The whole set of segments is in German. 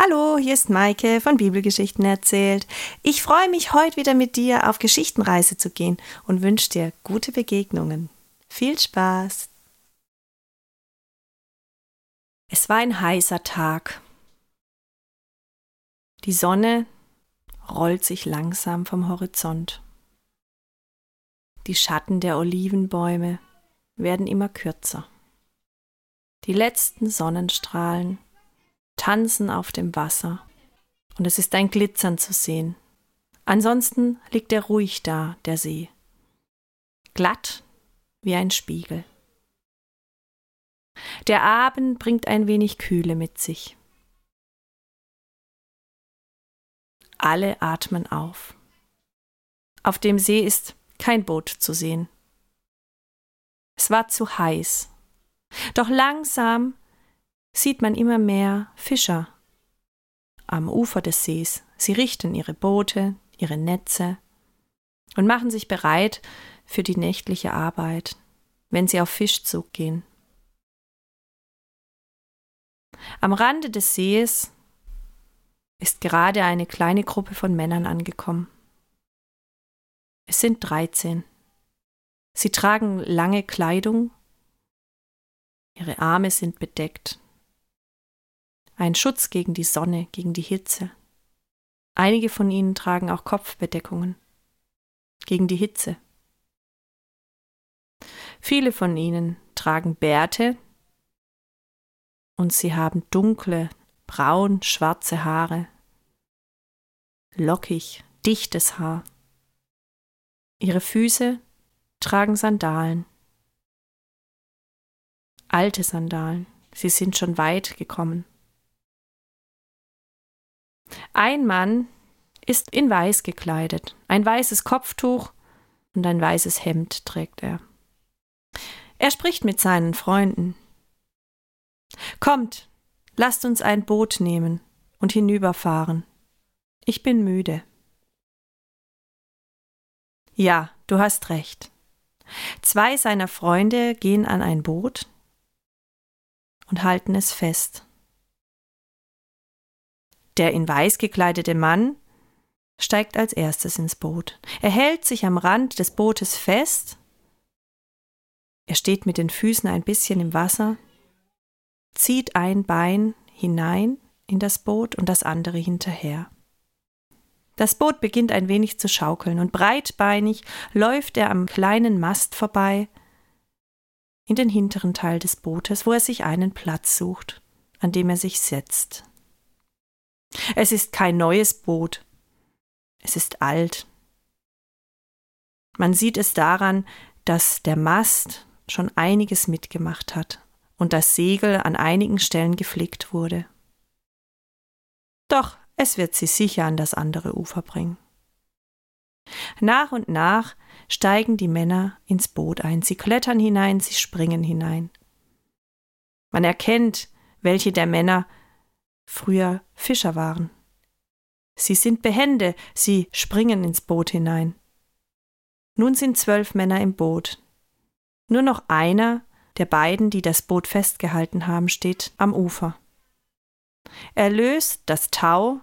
Hallo, hier ist Maike von Bibelgeschichten erzählt. Ich freue mich, heute wieder mit dir auf Geschichtenreise zu gehen und wünsche dir gute Begegnungen. Viel Spaß! Es war ein heißer Tag. Die Sonne rollt sich langsam vom Horizont. Die Schatten der Olivenbäume werden immer kürzer. Die letzten Sonnenstrahlen tanzen auf dem Wasser und es ist ein Glitzern zu sehen. Ansonsten liegt er ruhig da, der See, glatt wie ein Spiegel. Der Abend bringt ein wenig Kühle mit sich. Alle atmen auf. Auf dem See ist kein Boot zu sehen. Es war zu heiß. Doch langsam sieht man immer mehr Fischer am Ufer des Sees. Sie richten ihre Boote, ihre Netze und machen sich bereit für die nächtliche Arbeit, wenn sie auf Fischzug gehen. Am Rande des Sees ist gerade eine kleine Gruppe von Männern angekommen. Es sind dreizehn. Sie tragen lange Kleidung, ihre Arme sind bedeckt ein Schutz gegen die Sonne, gegen die Hitze. Einige von ihnen tragen auch Kopfbedeckungen gegen die Hitze. Viele von ihnen tragen Bärte und sie haben dunkle, braun, schwarze Haare, lockig, dichtes Haar. Ihre Füße tragen Sandalen, alte Sandalen, sie sind schon weit gekommen. Ein Mann ist in weiß gekleidet. Ein weißes Kopftuch und ein weißes Hemd trägt er. Er spricht mit seinen Freunden. Kommt, lasst uns ein Boot nehmen und hinüberfahren. Ich bin müde. Ja, du hast recht. Zwei seiner Freunde gehen an ein Boot und halten es fest. Der in weiß gekleidete Mann steigt als erstes ins Boot. Er hält sich am Rand des Bootes fest. Er steht mit den Füßen ein bisschen im Wasser, zieht ein Bein hinein in das Boot und das andere hinterher. Das Boot beginnt ein wenig zu schaukeln und breitbeinig läuft er am kleinen Mast vorbei in den hinteren Teil des Bootes, wo er sich einen Platz sucht, an dem er sich setzt. Es ist kein neues Boot. Es ist alt. Man sieht es daran, dass der Mast schon einiges mitgemacht hat und das Segel an einigen Stellen geflickt wurde. Doch es wird sie sicher an das andere Ufer bringen. Nach und nach steigen die Männer ins Boot ein, sie klettern hinein, sie springen hinein. Man erkennt, welche der Männer früher Fischer waren. Sie sind behende, sie springen ins Boot hinein. Nun sind zwölf Männer im Boot. Nur noch einer der beiden, die das Boot festgehalten haben, steht am Ufer. Er löst das Tau.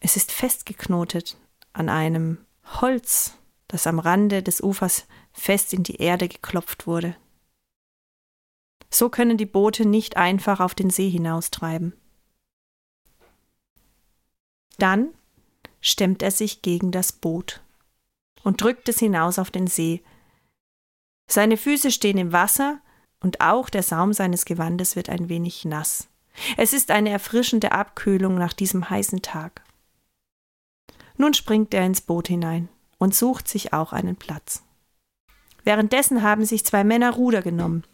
Es ist festgeknotet an einem Holz, das am Rande des Ufers fest in die Erde geklopft wurde. So können die Boote nicht einfach auf den See hinaustreiben. Dann stemmt er sich gegen das Boot und drückt es hinaus auf den See. Seine Füße stehen im Wasser und auch der Saum seines Gewandes wird ein wenig nass. Es ist eine erfrischende Abkühlung nach diesem heißen Tag. Nun springt er ins Boot hinein und sucht sich auch einen Platz. Währenddessen haben sich zwei Männer Ruder genommen.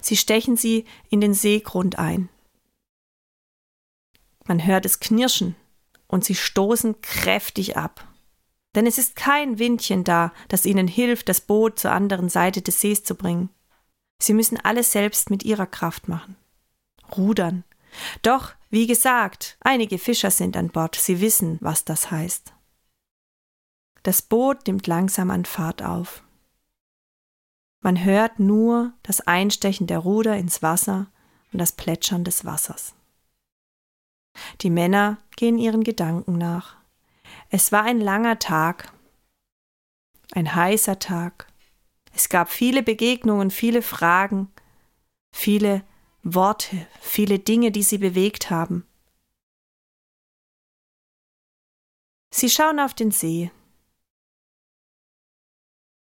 Sie stechen sie in den Seegrund ein. Man hört es knirschen und sie stoßen kräftig ab. Denn es ist kein Windchen da, das ihnen hilft, das Boot zur anderen Seite des Sees zu bringen. Sie müssen alles selbst mit ihrer Kraft machen. Rudern. Doch, wie gesagt, einige Fischer sind an Bord, sie wissen, was das heißt. Das Boot nimmt langsam an Fahrt auf. Man hört nur das Einstechen der Ruder ins Wasser und das Plätschern des Wassers. Die Männer gehen ihren Gedanken nach. Es war ein langer Tag, ein heißer Tag. Es gab viele Begegnungen, viele Fragen, viele Worte, viele Dinge, die sie bewegt haben. Sie schauen auf den See.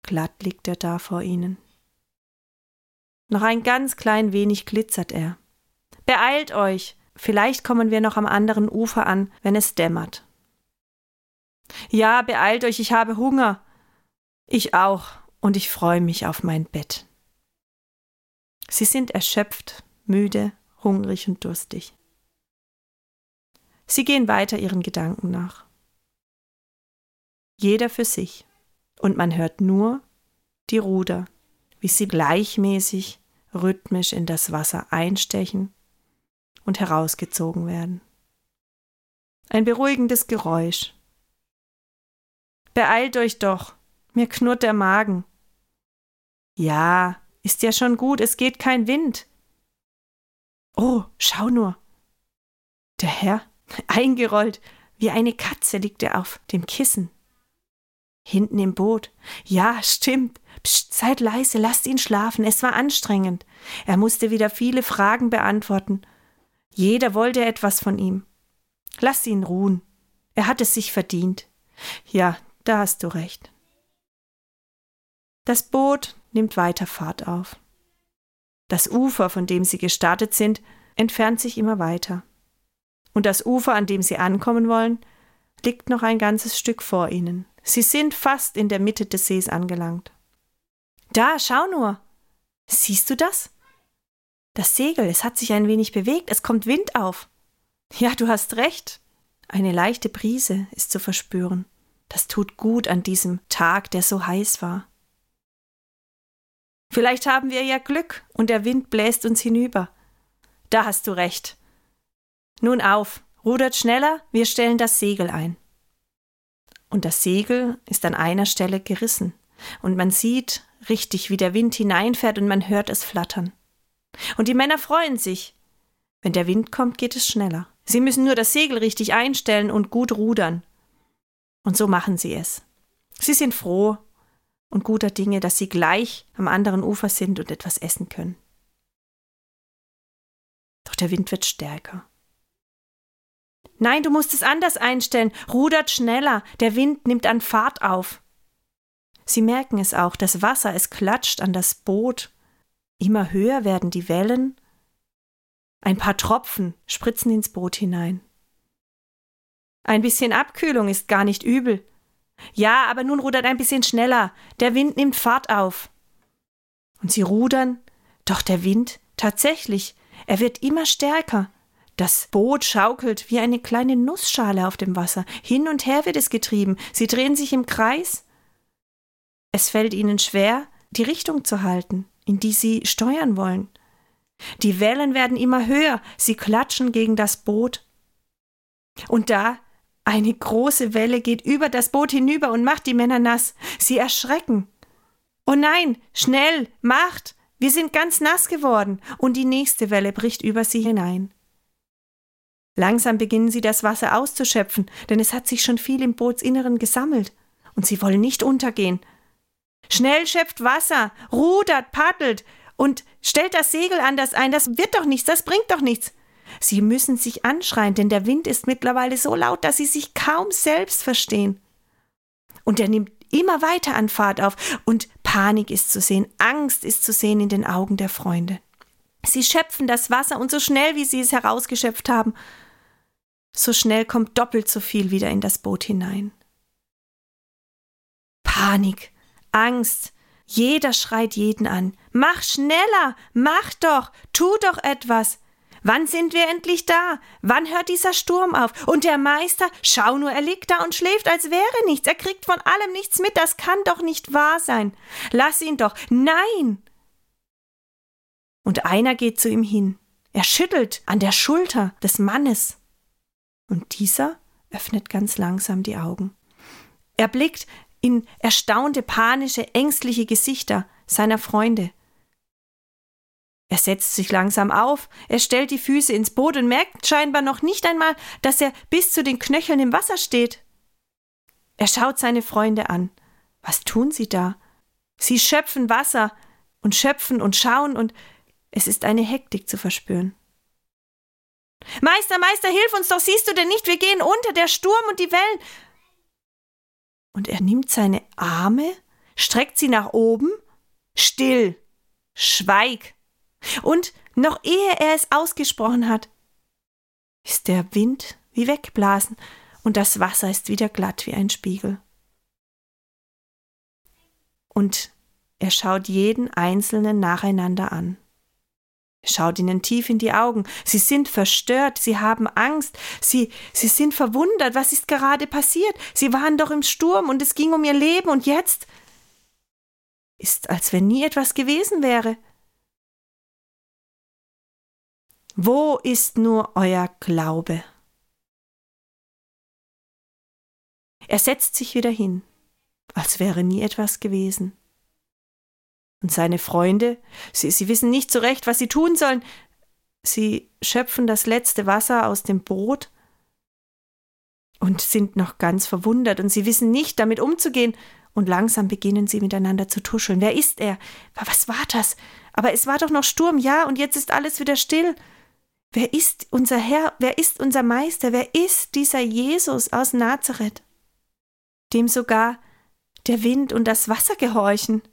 Glatt liegt er da vor ihnen. Noch ein ganz klein wenig glitzert er. Beeilt euch, vielleicht kommen wir noch am anderen Ufer an, wenn es dämmert. Ja, beeilt euch, ich habe Hunger. Ich auch, und ich freue mich auf mein Bett. Sie sind erschöpft, müde, hungrig und durstig. Sie gehen weiter ihren Gedanken nach. Jeder für sich, und man hört nur die Ruder, wie sie gleichmäßig, rhythmisch in das Wasser einstechen und herausgezogen werden. Ein beruhigendes Geräusch. Beeilt euch doch, mir knurrt der Magen. Ja, ist ja schon gut, es geht kein Wind. Oh, schau nur. Der Herr, eingerollt, wie eine Katze liegt er auf dem Kissen. Hinten im Boot. Ja, stimmt. Psst, seid leise, lasst ihn schlafen. Es war anstrengend. Er musste wieder viele Fragen beantworten. Jeder wollte etwas von ihm. Lasst ihn ruhen. Er hat es sich verdient. Ja, da hast du recht. Das Boot nimmt weiter Fahrt auf. Das Ufer, von dem sie gestartet sind, entfernt sich immer weiter. Und das Ufer, an dem sie ankommen wollen, liegt noch ein ganzes Stück vor ihnen. Sie sind fast in der Mitte des Sees angelangt. Da, schau nur. Siehst du das? Das Segel, es hat sich ein wenig bewegt, es kommt Wind auf. Ja, du hast recht. Eine leichte Brise ist zu verspüren. Das tut gut an diesem Tag, der so heiß war. Vielleicht haben wir ja Glück und der Wind bläst uns hinüber. Da hast du recht. Nun auf, rudert schneller, wir stellen das Segel ein. Und das Segel ist an einer Stelle gerissen, und man sieht richtig, wie der Wind hineinfährt und man hört es flattern. Und die Männer freuen sich. Wenn der Wind kommt, geht es schneller. Sie müssen nur das Segel richtig einstellen und gut rudern. Und so machen sie es. Sie sind froh und guter Dinge, dass sie gleich am anderen Ufer sind und etwas essen können. Doch der Wind wird stärker. Nein, du musst es anders einstellen. Rudert schneller. Der Wind nimmt an Fahrt auf. Sie merken es auch, das Wasser, es klatscht an das Boot. Immer höher werden die Wellen. Ein paar Tropfen spritzen ins Boot hinein. Ein bisschen Abkühlung ist gar nicht übel. Ja, aber nun rudert ein bisschen schneller. Der Wind nimmt Fahrt auf. Und sie rudern, doch der Wind, tatsächlich, er wird immer stärker. Das Boot schaukelt wie eine kleine Nussschale auf dem Wasser. Hin und her wird es getrieben. Sie drehen sich im Kreis. Es fällt ihnen schwer, die Richtung zu halten, in die sie steuern wollen. Die Wellen werden immer höher, sie klatschen gegen das Boot. Und da eine große Welle geht über das Boot hinüber und macht die Männer nass. Sie erschrecken. Oh nein, schnell, macht! Wir sind ganz nass geworden, und die nächste Welle bricht über sie hinein. Langsam beginnen sie das Wasser auszuschöpfen, denn es hat sich schon viel im Bootsinneren gesammelt, und sie wollen nicht untergehen. Schnell schöpft Wasser, rudert, paddelt und stellt das Segel anders ein, das wird doch nichts, das bringt doch nichts. Sie müssen sich anschreien, denn der Wind ist mittlerweile so laut, dass sie sich kaum selbst verstehen. Und er nimmt immer weiter an Fahrt auf, und Panik ist zu sehen, Angst ist zu sehen in den Augen der Freunde. Sie schöpfen das Wasser, und so schnell wie sie es herausgeschöpft haben, so schnell kommt doppelt so viel wieder in das Boot hinein. Panik, Angst, jeder schreit jeden an. Mach schneller, mach doch, tu doch etwas. Wann sind wir endlich da? Wann hört dieser Sturm auf? Und der Meister, schau nur, er liegt da und schläft, als wäre nichts. Er kriegt von allem nichts mit. Das kann doch nicht wahr sein. Lass ihn doch. Nein. Und einer geht zu ihm hin. Er schüttelt an der Schulter des Mannes. Und dieser öffnet ganz langsam die Augen. Er blickt in erstaunte, panische, ängstliche Gesichter seiner Freunde. Er setzt sich langsam auf, er stellt die Füße ins Boot und merkt scheinbar noch nicht einmal, dass er bis zu den Knöcheln im Wasser steht. Er schaut seine Freunde an. Was tun sie da? Sie schöpfen Wasser und schöpfen und schauen und es ist eine Hektik zu verspüren. Meister, Meister, hilf uns doch, siehst du denn nicht, wir gehen unter, der Sturm und die Wellen. Und er nimmt seine Arme, streckt sie nach oben. Still, schweig, und noch ehe er es ausgesprochen hat, ist der Wind wie weggeblasen und das Wasser ist wieder glatt wie ein Spiegel. Und er schaut jeden Einzelnen nacheinander an. Schaut ihnen tief in die Augen. Sie sind verstört, sie haben Angst, sie, sie sind verwundert, was ist gerade passiert? Sie waren doch im Sturm und es ging um ihr Leben und jetzt ist, als wenn nie etwas gewesen wäre. Wo ist nur euer Glaube? Er setzt sich wieder hin, als wäre nie etwas gewesen. Und seine Freunde, sie, sie wissen nicht so recht, was sie tun sollen. Sie schöpfen das letzte Wasser aus dem Boot und sind noch ganz verwundert und sie wissen nicht, damit umzugehen. Und langsam beginnen sie miteinander zu tuscheln. Wer ist er? Was war das? Aber es war doch noch Sturm, ja, und jetzt ist alles wieder still. Wer ist unser Herr? Wer ist unser Meister? Wer ist dieser Jesus aus Nazareth, dem sogar der Wind und das Wasser gehorchen?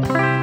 Bye.